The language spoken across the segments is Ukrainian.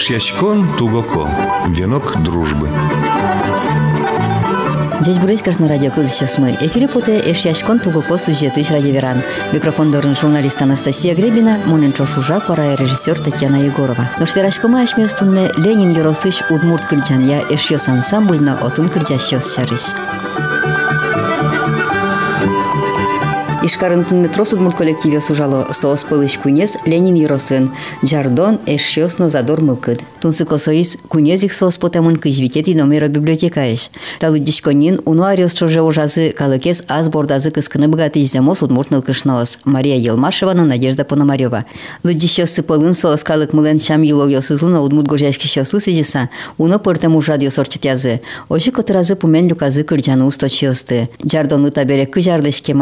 Эшьячкон Тугоко. Венок дружбы. Здесь Бурейскаш на радио сейчас мы. Эфире поте Эшьячкон Тугоко сюжеты радиоверан. Микрофон дорын журналист Анастасия Гребина, Моненчо Шужа, пора режиссер Татьяна Егорова. Наш верашкома ашместунне Ленин Яросыш Удмурт Кырджанья Эшьёс ансамбльно отын Кырджащёс чарыш. Ишкарынтын метрос удмурт коллективе сужало соос пылыш кунез Ленин Юросын, Джардон эшшёсно задор мылкыд. Тунсы косоис кунезик соос потамын кыжвикет и номера библиотекаеш. Талы дишконин уну ариос чоже ужазы калыкес аз бордазы кыскыны богатыш замос удмурт нылкышноос. Мария Елмашевана, Надежда Пономарева. Лыдишёсы пылын соос калык мылен шам юлогё сызлына удмурт гожашки шёсы сыжыса, уно пыртым ужадё сорчит язы. Оши котыразы пумен люказы кырджаны усточиосты. Джардоны табере кыжардышке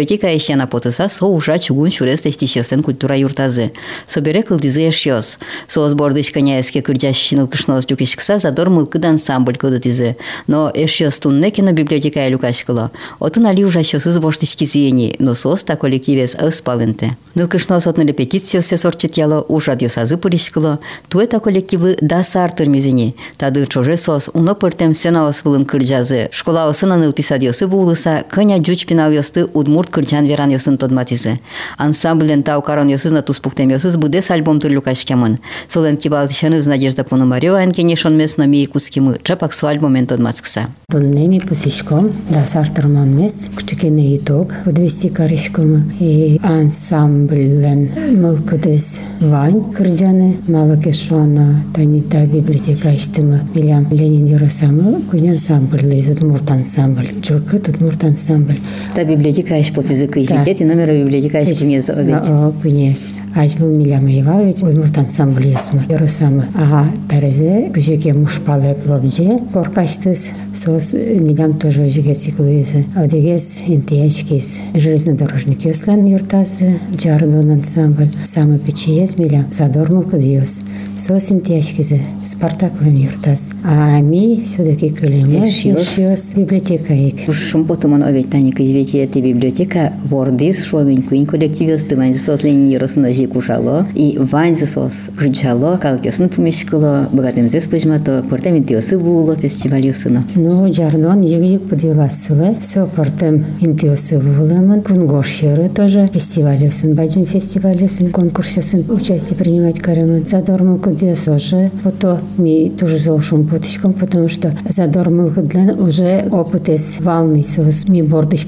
майни, библиотека библиотека ещана потыса со уша чугун шурес тестищесен культура юртазы. Собере кылдызы ешьёс. Соос бордыш коняеске кырджащиныл кышнос тюкишкса задор мылкыд ансамбль кылдытызы. Но ешьёс тунне кино библиотека люкашкыло. Отын али ужащёсыз боштышки зиени, но соос та коллективес ыспалынте. Нылкышнос отны репетициосе сорчит яло ужад юсазы пыришкыло. Туэта коллективы да сартыр мизини. Тады чоже сос уно пыртем сенаос вылын кырджазы. Школа осына ныл писадьосы булыса, кыня джуч пинал ёсты удмурт кырчан веран йосын тодматизе. Ансамблен тау каран йосыз на туспуктем йосыз будес альбом тырлю кашкемын. Солен кибалтишаны Надежда Пономарева энкене шонмес но мии кускимы чапак су альбомен тодмацкса. Тоннеми пусишком, да сартырман мес, кучекене итог, подвести каришком и ансамблен мылкыдес вань кырджаны, малакешвана танита библиотека иштимы, билям Ленин Юросамы, куня ансамбль, удмурт ансамбль, жылкы удмурт ансамбль. Та библиотека иш под язык и жикет, и номер библиотека иш кунез овет. О, кунез. Аж был милям Иванович, удмурт ансамбль ясмы, Юросамы. А тарезе, кучеке мушпалы плобже, коркаштыс, сос милям тоже жиге циклуезе. Одегез интияшкез, железнодорожник яслан юртасы, Джардон ансамбль, самый печиез милям, задормал кадиос. Сос интияшкезе, Спартаклан юртас. А ми все-таки көлемы, Ешьёс. библиотека ек. Шум потоман овет таник извеки эти библиотека вордис шуамин куин коллективиос ты вань сос ленин юросын ожи кушало и вань сос жучало калкесын пумешкало богатым зес пыжмато портамин тиосы було фестиваль юсыно. Ну, Джардон егик подиласылы, все портем интиосы вулымын, кунгошеры тоже фестиваль юсын, баджин фестиваль юсын, конкурс юсын участие принимать каремын. Задормал кудес тоже, фото ми тоже золшим потичком, потому что задормал для уже опыт из волны сос ми бордыш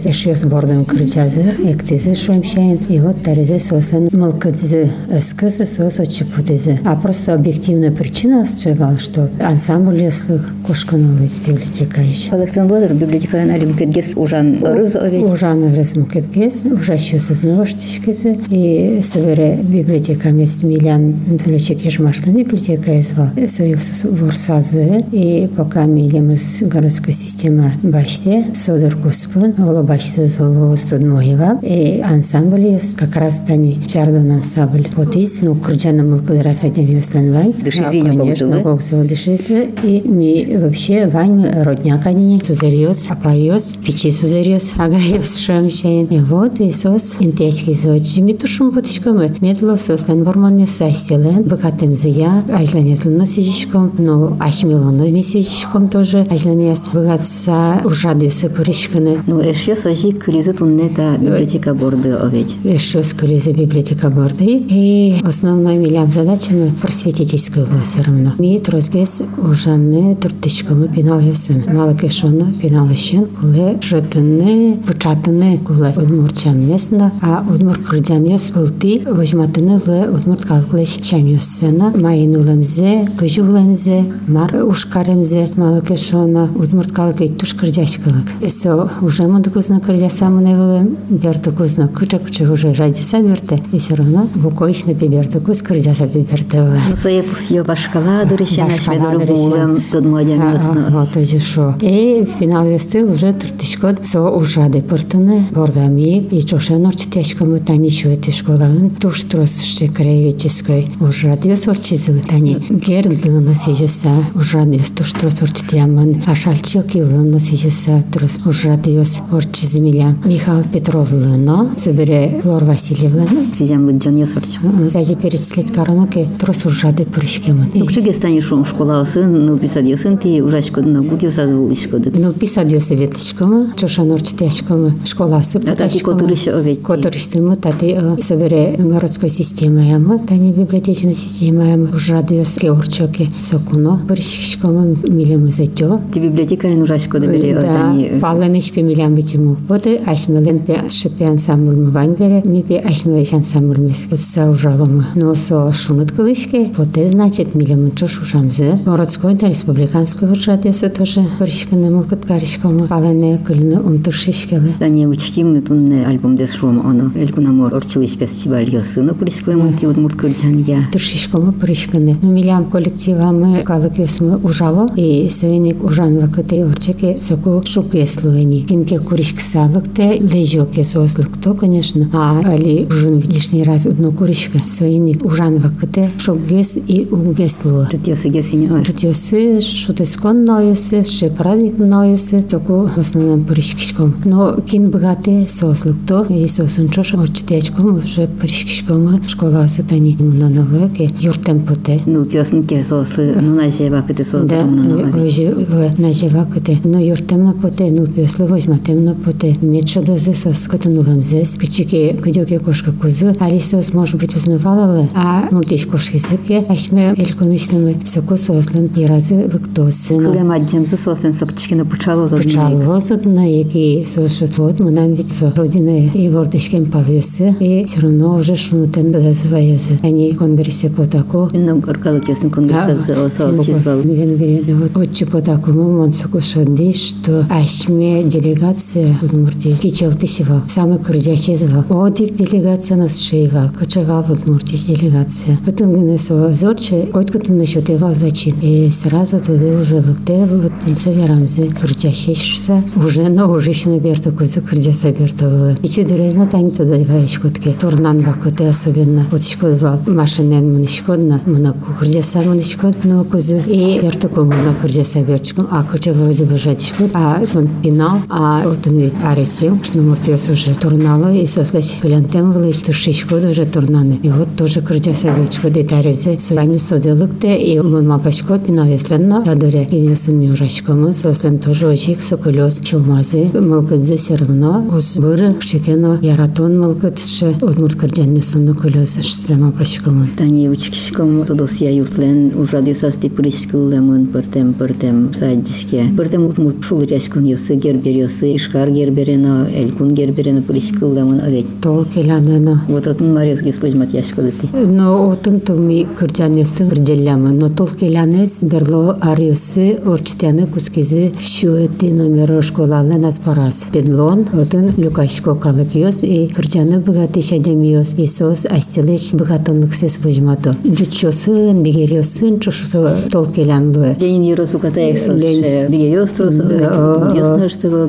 потизе. Тросез эшьёс бордым крычазы, эктизе шуемшайн, и вот тарезе сослен мылкыдзе эскызы сос очи потизе. А просто объективная причина счевал, что ансамбль яслых кошканулы из библиотека еще. Коллективный блогер библиотека налим кедгес ужан рыз овет. Ужаны резмукеткес, ужащусы знаваштишкесы, и собере библиотека мест милян длечек ежмашна библиотека извал. Союз ворсазы, и пока милем из городской системы баште, содор Господь, оло баште золо студмоева, и ансамбль есть как раз тани чардон ансамбль. Вот из, ну, курджана мылкы расадем юсланвай. Душизиня Конечно, богзылы. богзылы душизы. И ми вообще вань родняк они, сузерьез, апайез, печи сузерьез, агаев шамчайн. И вот Иисус интечки зочи. Ми тушум потичкамы. Медло сослан вормоне сайселен, богатым зыя, ажланеслен носижичком, ну, ашмилоны месижичком тоже, ажланес богатса ужадюсы пырышканы. Ну, эшьёс ожи кризы туннета библиотека борды овет. Еще за библиотека борды. И основной милям задачами просветительскую все равно. Ми трозгес ужаны туртышкамы пинал ясын. Малакешоны пинал яшен, куле жытыны, пычатыны, куле удмурчам местно, а удмур кырджан яс былти, возьматыны ле удмур калклеш чам ясына. Майын улымзе, кыжы улымзе, мар ушкарымзе, малакешоны удмур калкай туш кырджашкалык. Эсо уже мы докузно кырджасамыны вылым, берты кузно кыча-кыча уже радиса берте, и все равно вукоичны пиберты куз кырджаса пиберте вылым. Ну, сое пусьё башкала, дырыща Башкала начмедору дырыща. булем, тот младям А, юсно. Вот уже шо. И финал весты уже тыртышкот со ужады пыртыны бордами и чошен орчитешкому тани шуэти школаын туш трос шекреевической ужады сорчизылы тани гердлына сижеса ужады туш трос орчитямын ашалчок илына сижеса трос ужады чиз милям Михаил Петровлыно, собере Флор Васильевна. Сизям лыджан ясарч. Заже перечислить короноке трос ужады прыщкемы. Укчуге стане шум школа сын, ну писать ясын ти ужачко на гуд ясаз вулишко дык. Ну, писать ёсе ветличкомы, чоша норчтяшкомы, школасы А тати котырышы овет. Котырыштымы, тати собере городской система ямы, тани библиотечная система ямы, ужады ёс георчоке сокуно, прыщкомы милемы затё. Ти библиотека ен ужачко да бере Да, тани. палыныш пе милям битиму. Вот и ашмелен пе шипе ансамбль мывань бере, ми пе ашмелеш ансамбль мескет са ужаломы. Но со шунут кылышке, вот и значит милям чош ушамзы. Городской да республиканской радиосы тоже прыщканы мылкыт карышкомы. Палыны кылыны умтыршишкелы. Тани учким тунне альбом дес шум оно. Элькунамор орчылыш пес чибал ясыно пришко ему ти удмурт кырджан я. Туршишкомы прыщканы. Ну милям коллективамы калык ёсмы ужало и сөйник ужан вакыты орчеке соку шук еслуэни. Кинке куришк салыкте лежоке сослыкто, конечно. А али ужин лишний раз одно куришка. Сөйник ужан вакыты шук ес и угеслу. Тут ясы гесине ар. Тут ёсы, шутескон ноёсы, ше праздник ноёсы, соку в основном прыщкишком. Но кин богате сослыкто и сосын чош орчтечком уже прыщкишком школа сатани муноновыке юртем поте. Ну пьесн ке сосы, ну на же вакыты сосы. Да, уже на живакате. Но юртем на поте, ну пьесло возьматем на поте. Мечо да зесос, като нулам зес. Кичике, кадёке кошка кузу. Алисос, может быть, узнавала, а нуртиш кошки зыке. Ашме эльконистами соку сослен и разы лыктосы. Кылем аджемсы сосын сокчикина пучало зодны. Пчалозот на яки слушат вот мы нам ведь со родины и вордышкем палюсы и все равно уже шунутен называются они конгрессе по таку Ну горкалык ясын конгресса сосы чизвал. Венгрия вот отче по такому монсуку шанди что ашме делегация Удмуртии кичелтышева самый крудячий звал одик делегация нас шеевал кочевал Удмуртии делегация потом гыны со зорче котку насчет его зачин и сразу туда уже лыкте вот инса рамзы крудячий шса уже но уже еще наберта кузы крудя соберта и че дерезна тань туда ваешь котке турнан бакоте особенно вот шкодва машинен мынышкодна мынаку крудя самынышкод но кузы и вертаку мына крудя соберчиком а коче вроде бы жадишкод а он пинал а вот он ведь аресил что муртиос уже турнало и сослач глянтем вылыш туршишкод уже турнаны и вот тоже крудя соберчикод и тарезе суяню соделыкте и мыма пашко пинал есленно ядыре инесын мюрашкомы сослен тоже очень соколес чулмазы мылкыдзе все равно уз быры шекено яратон мылкыдше удмурт кырджаннесыны колес сема пашкомы Тани учкишком тодосия юртлен ужады састи пришкылемын пыртем пыртем садишке. Пыртем утмурт шулыряшкун ясы гербер ясы ишкар герберено элькун герберено пришкылемын овет. тол келянына Вот отын марез геспожмат яшкодыти. Но отын туми кырджанесы кырджелямы, но тол келянес берло ариосы орчтяны кускизи шуэти номеро школалы нас парас. Бедлон отын люкашко калык йос и кырджаны богаты шадемиос и сос асилеш богатонлык сес вожмато. Джучосын, бигериосын чушусо тол келянлы. Ленин ерос укатаек сос Лен- биге ёстрос ясно что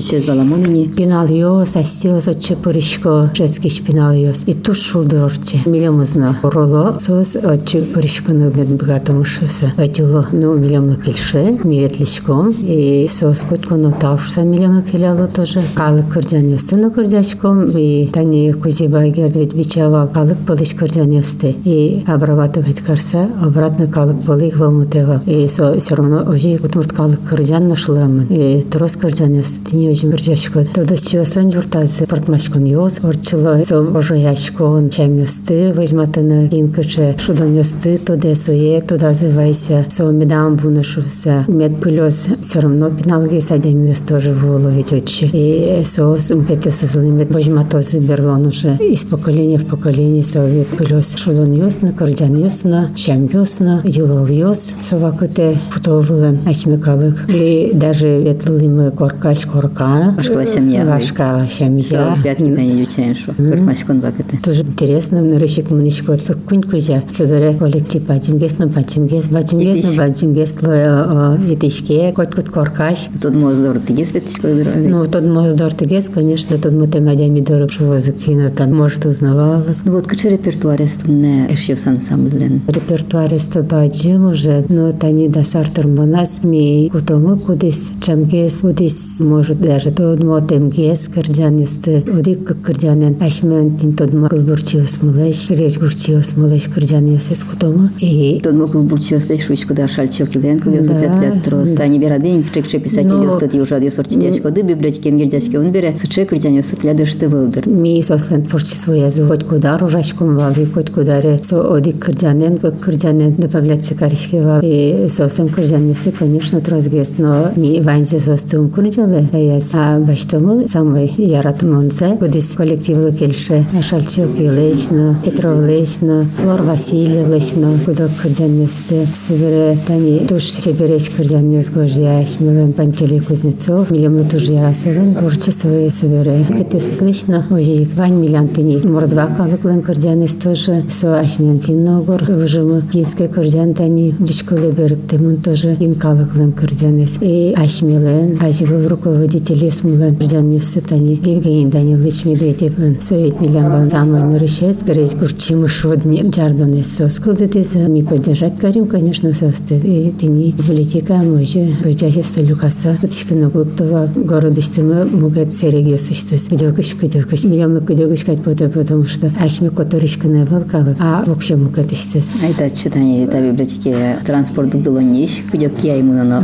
было ну дичез баламонини. Пинал йос, асиос, отче пырышко, шецкиш пинал йос. И туш шулдырорче. Милемузна роло, сос отче пырышконы бед богатомышысы. Отило, ну, милемно кельше, миетлишком. И сос котконо тавшса милемно келяло тоже. Калык кырджан йостыно кырджачком. И тани кузиба гердвит бичава калык пылыш кырджан йосты. И обрабатывать карса, обратно калык пылых волмутевал. И со все равно уже утмурт калык кырджан нашламын. И трос кырджан йосты. Тини очень биржашко. Тодос чиосан юртазы портмашкон йос. Орчыло со уже яшкон чам йосты. Возьматыны инкаче шудан йосты. Тоде сое, туда зывайся. Со медам вунашуса. Мед пылёс все равно пиналги садем йос тоже вуловить отче. И со мкетёсы злымет. Возьматозы берлон уже из поколения в поколение со мед пылёс шудан йосна, кырджан йосна, чам йосна, юлал йос. Совакыте путовылын ачмекалык. Или даже ветлылымы коркач корка. Башкала семья. Башкала семья. Святки тани ючен шо. Кыртмашкон вакыты. Тоже интересно, нырышик мынышко күн күжа. Собере коллектив бачимгес на бачимгес, бачимгес на бачимгес ло етишке, кот кот коркаш. Тут моздор тигес ветишко здоровье. Ну, тот моздор тегес, конечно, тот мы темадями дорог шувозу кино, там, может, узнавала. Ну вот каче репертуаре стунне эшьёс ансамблен. Репертуар бачим уже, но тани да сартер монас ми кутомы кудис чамгес, кудис, может, даже тодмо темгес кырджан юсты одик кырджанен ашмен тин тодмо кылбурчиос мылеш реж гурчиос мылеш кырджан юсес кутома и Тот мог бурчиос лишь шучку да шальчок лен, кылы Да, зацетлят трос. Сани берадин, чекче писать Ну, идёт, и уже адьёс орчитячко, да библиотеке мгердячке, он бере, суче кырдян юсет лядышты вылдыр. ми сослен творчество язык хоть куда ружачком вали хоть куда ре со одик кырджанен как кырджанен добавлять каришки вал и сослен кырджан юсы конечно трозгес но ми ванзе состум курджалы яс а баштому самый яратымонце будис коллективлы келше Шальчук Ильична, Петров Ильична, Флор Васильевична, куда кырджан юсы сыбере тани туш чебереч кырджан юс гожьяш милен Пантелей Кузнецов милемлы туж ярасылын творчество сыбере кетесіз лично ой вань милям тени мордва калыклын кырджанес тоже со ашмен финногор выжимы финской кырджан тани дючкылы берик темун тоже фин калыклын кырджанес и ашмелен аживыл руководители смылын кырджан юсы тани Евгений Данилович Медведевлын совет милям бан самой нырышес гречь гурчимы шодни жардонес сос кылдытес ми поддержать карим конечно состы и тени политика мojы бөжәсе люкаса кытышкыны гуктова городыштымы мугет серегесыштыс кыдөгүш кыдөгүш миямны кыдөгүш кайт потому что ашми которышкыны вылкалы а вообще мугет иштес Айта читание да библиотеке транспорт дылониш, кудёк я ему на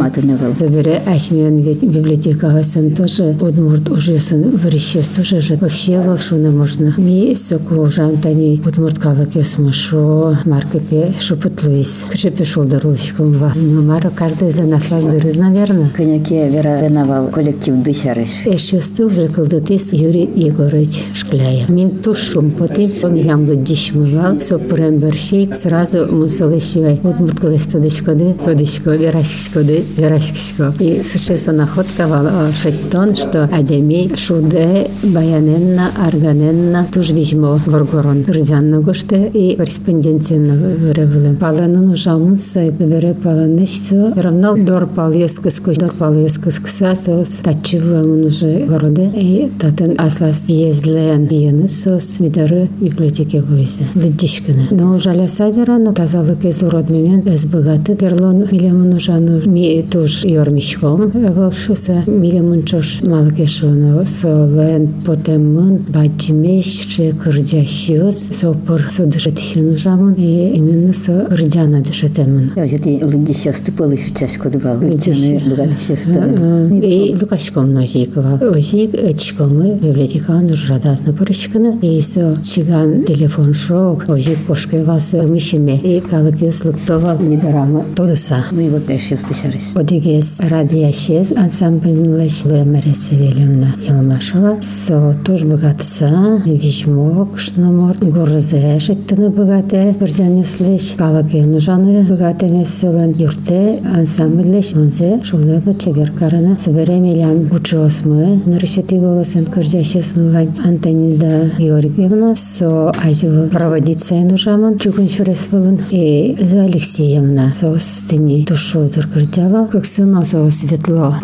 матырны был. Добре, ашмиен ведь библиотека сын тоже удмурт уже сын врещес тоже же вообще волшебно можно. Ми соку жан тани удмурт калык ясма шо маркепе шупутлуис. Кже пешел дорулочком ва. Ну маро каждый из нас лаздырыз, наверное. Коньяке Вера Реновал коллектив дышарыш. Эшюсты уже кылдытыс Юрий Егорович Шкляев. Мин тушум потем со милям диш мывал, со прембершейк сразу мусалышивай. Удмурт кылыш тодышкоды, тодышко, верашкишкоды, верашкишко. И сушеса находка вал шеттон, что адеми шуде баяненна, арганенна, туж вижмо варгорон. Рыдянна гоште и корреспонденцияна вырывылым. Паланын ужамын сай бере паланышто. Равно дор пал ескыско, дор пал ескыскыса сос тачывымын уже городе. И татын аслас езлен ені сос видары библиотеке бойсы. Лыдишканы. Но жаля савера, но тазалык из уродмемен из богаты. Перлон милемын ужану ми туж йормишком. Волшуса милемын чош малкешоно солен потемын баджимеш че кырджащиос сопыр судышетишен ужамын. И именно со рджана дышетемын. Я уже ти лыдище стыпал еще чашку давал. Лыдище богатище И Лукашком ножикова. Ожик очкомы библиотеканы жрадазны порышканы. И со чиган телефон шок. Ожик кошкой вас мишеме. И калык юслыктовал мидарамы тодыса. Ну и вот дальше дышарыш. Одигес радияшез ансамбльнулаш Лемере Савельевна Елмашева. Со тоже богатца, вижмок, шномор, горзе, жеттыны богате, бірден слеш, калаке нужаны богате меселен юрте, ансамбльлеш, онзе, шулерно чебер карана, собере милям учосмы, нарышети голосен кырджашесмы вань Антонида Георгиевна, со аживы проводиться нужаман, чугун шурес былын, и за Алексеевна, со стыни душу дыркырдяла, как сына со светло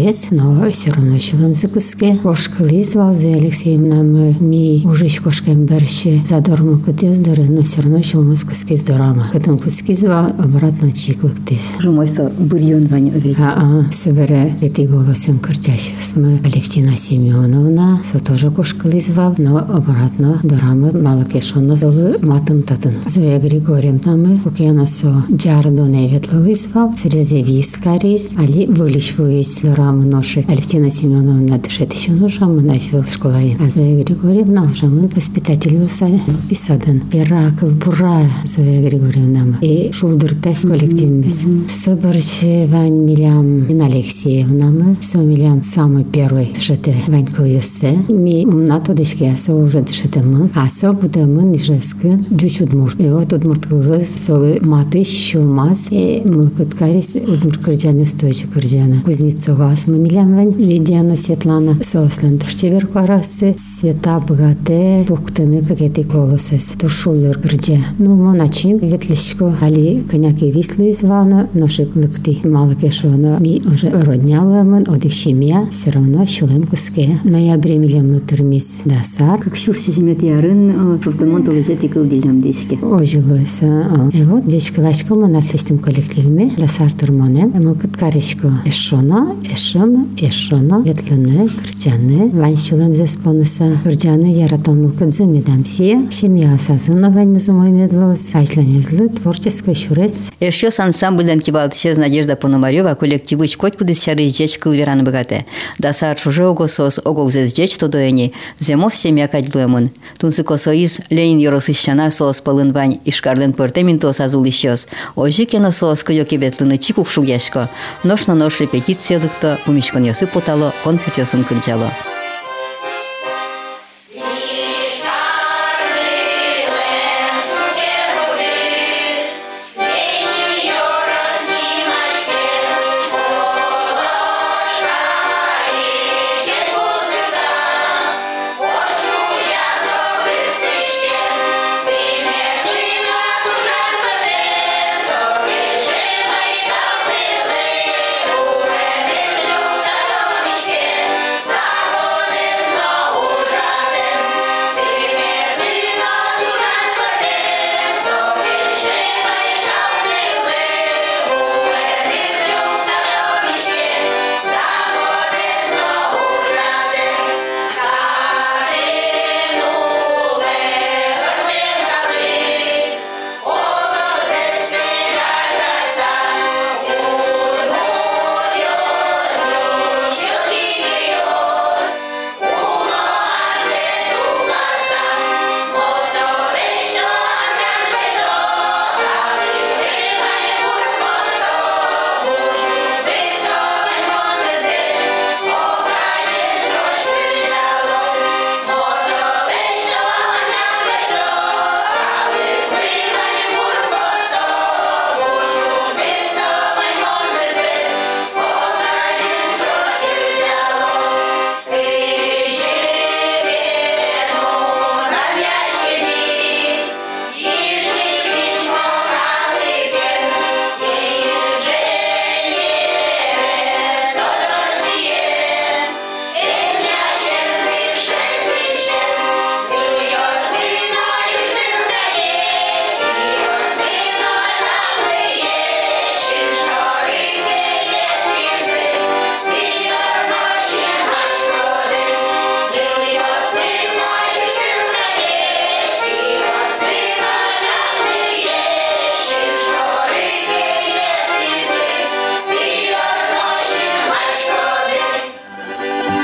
паленышкес, но все равно шилам закуске. Кошкали звал за Алексеевна, мы ми уже кошкам берще задормал кутездары, но все равно шилам закуске здорама. Катам куски звал, обратно чиклык тес. Жумой со бульон вань увидел. А, а, собере эти голосом кырдящих мы Алевтина Семеновна, со тоже кошкали звал, но обратно дорамы малакешоно зовы матым татын. Зоя Григорьевна мы, кукена со джардо неветлый звал, срезевис карис, али вылишвуис дорамы ноши. Алевтина Семеновна дышет еще нужам, нафил школаин. А Зоя Григорьевна уже мы воспитатель усай писадан. Иракл бура Зоя Григорьевна мы. И шулдырте коллективмес. Соборче Вань Милям Ин Алексеевна мы. Со Милям самый первый дышете Вань Кыльосе. Ми на то дышке со уже дышете мы. А со буде мы нижеске дюч удмурт. И вот удмурт кылы солы маты щулмаз. И мылкыт карис удмурт кырджаны стойче кырджаны. Кузнецова мы Милям Вань. Лидияна Светлана сослен туштебер карасы. Света богате буктыны какети колосес. Тушулыр кырджа. Ну, моначим ветлишко. Али коняки вислы звана. Ношик лыкти. Малыке шоно ми уже родняла мен одишимия. Все равно щулем куске. Ноябре милям нутырмис дасар. Как шур сижимет ярын, чуртымон толыжет икыл дилям дишке. Ожилойса. И вот дечка лачка мы на слистым коллективме дасар турмонен. Мы кыткаришко эшона, эш Ешона, Ешона, Ветлыны, Кырджаны, Ваншулам Заспонуса, Кырджаны Яратонул Кадзы Медамсия, Семья Сазынова Ваньмузумой Медлос, Айшланезлы, Творческий шурец, Еще с ансамбльден кибалтышез Надежда Пономарева коллективы чкотку дес чары жеч кылвераны богате. Да саар чуже огосос огогзез жеч тодоени, земов семья кадлуемын. Тунсы косоиз Ленин yorosышчана соос пылын вань ишкарлен пыртемин тос азул ищес. Ожи кено соос кыё кебетлыны чикук шугяшко. Ношно нош репетициядыкто помешкан ясып потало, концерт ясын күлчало.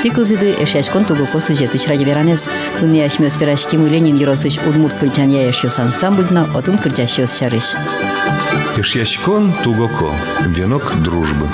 Ти кылзыды эшяшкон тугуко сюжеты чраги веранес. Туны яшмес верашкимы Ленин Еросыч удмурт кырджан яяшёс ансамбльно, отун кырджащёс чарыш. Ишьяськон тугоко. Венок дружбы.